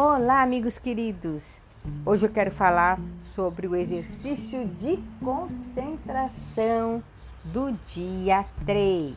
Olá, amigos queridos! Hoje eu quero falar sobre o exercício de concentração do dia 3.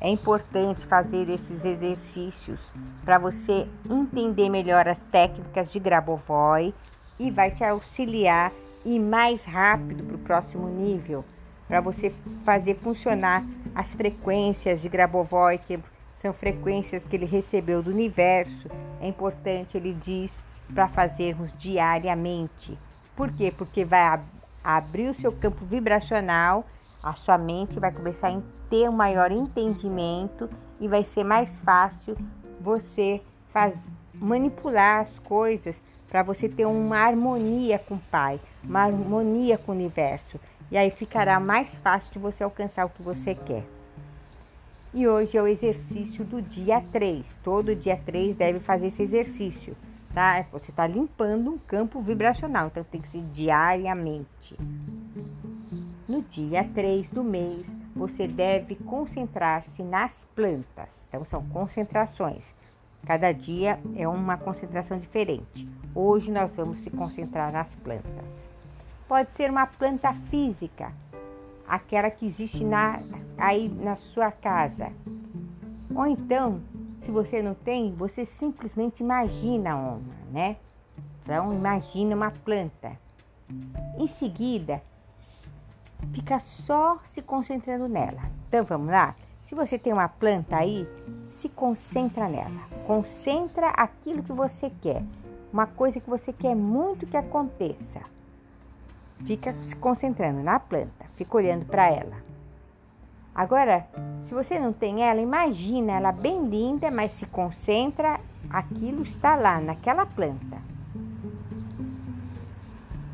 É importante fazer esses exercícios para você entender melhor as técnicas de Grabovoi e vai te auxiliar ir mais rápido para o próximo nível, para você fazer funcionar as frequências de Grabovoi que são frequências que ele recebeu do universo. É importante, ele diz, para fazermos diariamente. Por quê? Porque vai ab abrir o seu campo vibracional, a sua mente vai começar a ter um maior entendimento e vai ser mais fácil você faz, manipular as coisas para você ter uma harmonia com o Pai, uma harmonia com o universo. E aí ficará mais fácil de você alcançar o que você quer. E hoje é o exercício do dia 3. Todo dia 3 deve fazer esse exercício, tá? Você está limpando um campo vibracional, então tem que ser diariamente. No dia 3 do mês, você deve concentrar-se nas plantas. Então, são concentrações. Cada dia é uma concentração diferente. Hoje nós vamos se concentrar nas plantas. Pode ser uma planta física, aquela que existe na, aí na sua casa. Ou então, se você não tem, você simplesmente imagina uma, né? Então, imagina uma planta. Em seguida, fica só se concentrando nela. Então, vamos lá? Se você tem uma planta aí, se concentra nela. Concentra aquilo que você quer. Uma coisa que você quer muito que aconteça. Fica se concentrando na planta, fica olhando para ela. Agora, se você não tem ela, imagina ela bem linda, mas se concentra, aquilo está lá, naquela planta.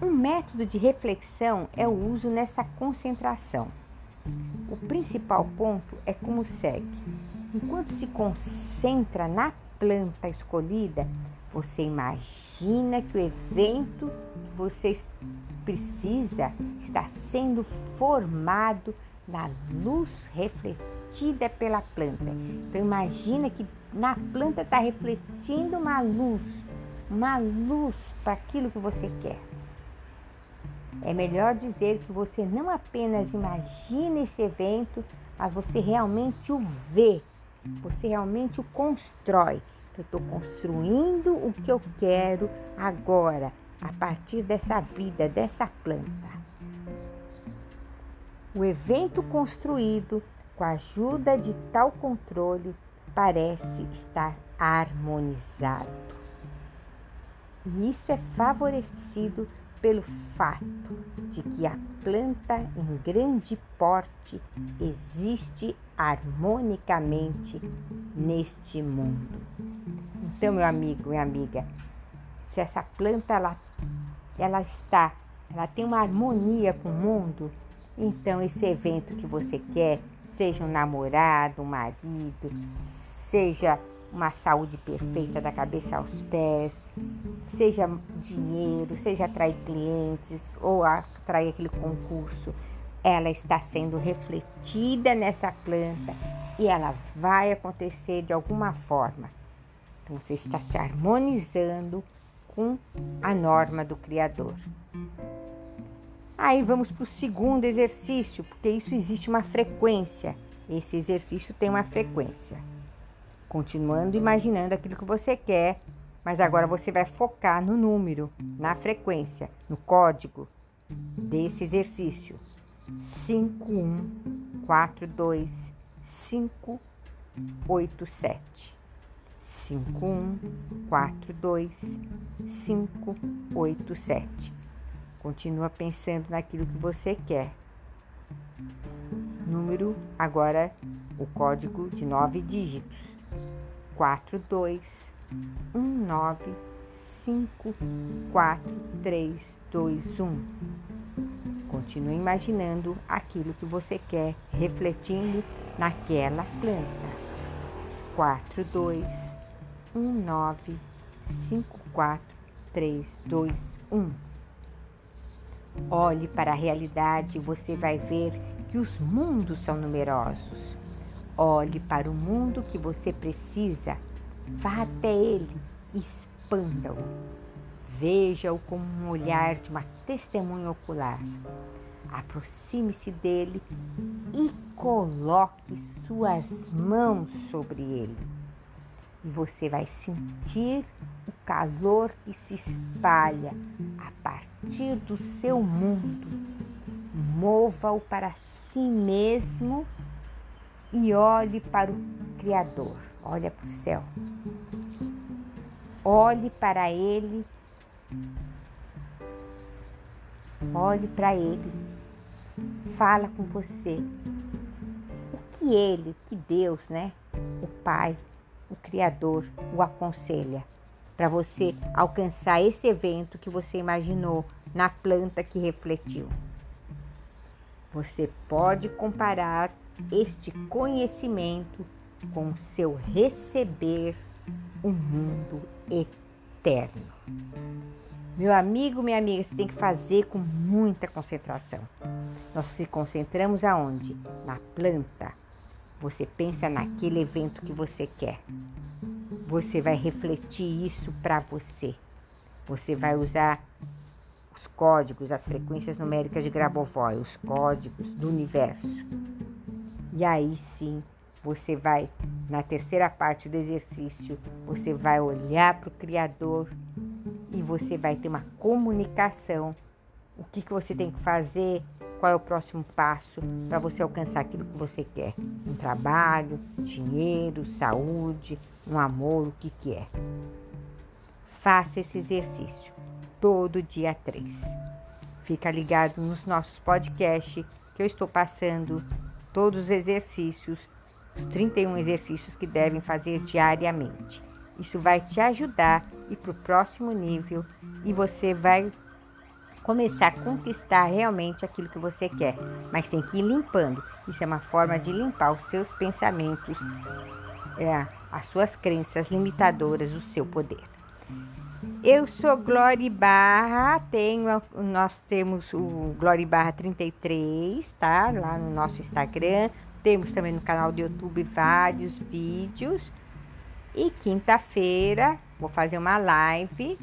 Um método de reflexão é o uso nessa concentração. O principal ponto é como segue: enquanto se concentra na planta escolhida, você imagina que o evento que você precisa está sendo formado na luz refletida pela planta. Então imagina que na planta está refletindo uma luz, uma luz para aquilo que você quer. É melhor dizer que você não apenas imagina esse evento, mas você realmente o vê, você realmente o constrói. Eu estou construindo o que eu quero agora, a partir dessa vida, dessa planta. O evento construído com a ajuda de tal controle parece estar harmonizado. E isso é favorecido pelo fato de que a planta em grande porte existe harmonicamente neste mundo. Então, meu amigo, minha amiga, se essa planta ela, ela está, ela tem uma harmonia com o mundo, então esse evento que você quer, seja um namorado, um marido, seja uma saúde perfeita da cabeça aos pés, seja dinheiro, seja atrair clientes ou atrair aquele concurso, ela está sendo refletida nessa planta e ela vai acontecer de alguma forma. Então você está se harmonizando com a norma do Criador. Aí vamos para o segundo exercício, porque isso existe uma frequência. Esse exercício tem uma frequência continuando imaginando aquilo que você quer, mas agora você vai focar no número, na frequência, no código desse exercício. 5142587. 5142587. Continua pensando naquilo que você quer. Número agora o código de nove dígitos quatro dois um nove cinco quatro três dois um. Continue imaginando aquilo que você quer, refletindo naquela planta. Quatro dois um nove cinco quatro três dois um. Olhe para a realidade e você vai ver que os mundos são numerosos Olhe para o mundo que você precisa, vá até ele, expanda-o. Veja-o com um olhar de uma testemunha ocular. Aproxime-se dele e coloque suas mãos sobre ele. E você vai sentir o calor que se espalha a partir do seu mundo. Mova-o para si mesmo e olhe para o Criador. Olha para o céu. Olhe para Ele. Olhe para Ele. Fala com você. O que Ele, que Deus, né? O Pai, o Criador, o aconselha para você alcançar esse evento que você imaginou na planta que refletiu. Você pode comparar este conhecimento com seu receber um mundo eterno. Meu amigo, minha amiga, você tem que fazer com muita concentração. Nós se concentramos aonde? Na planta. Você pensa naquele evento que você quer. Você vai refletir isso para você. Você vai usar os códigos, as frequências numéricas de Grabovoi, os códigos do universo. E aí sim você vai, na terceira parte do exercício, você vai olhar para o Criador e você vai ter uma comunicação. O que, que você tem que fazer, qual é o próximo passo para você alcançar aquilo que você quer. Um trabalho, dinheiro, saúde, um amor, o que, que é. Faça esse exercício todo dia 3. Fica ligado nos nossos podcasts que eu estou passando todos os exercícios os 31 exercícios que devem fazer diariamente. Isso vai te ajudar ir para o próximo nível e você vai começar a conquistar realmente aquilo que você quer. Mas tem que ir limpando. Isso é uma forma de limpar os seus pensamentos, é, as suas crenças limitadoras, o seu poder. Eu sou Glória Barra, tenho, nós temos o Glória Barra 33, tá? Lá no nosso Instagram. Temos também no canal do YouTube vários vídeos. E quinta-feira vou fazer uma live.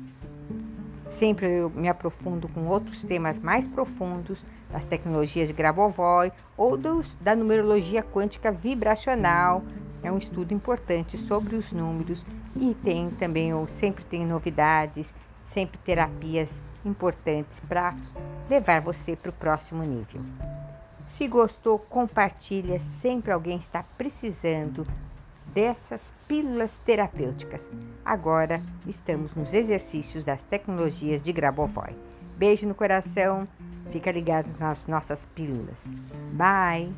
Sempre eu me aprofundo com outros temas mais profundos das tecnologias de Grabovoi ou dos, da numerologia quântica vibracional. É um estudo importante sobre os números e tem também, eu sempre tem novidades, sempre terapias importantes para levar você para o próximo nível. Se gostou, compartilha. Sempre alguém está precisando dessas pílulas terapêuticas. Agora estamos nos exercícios das tecnologias de Grabovoi. Beijo no coração. Fica ligado nas nossas pílulas. Bye.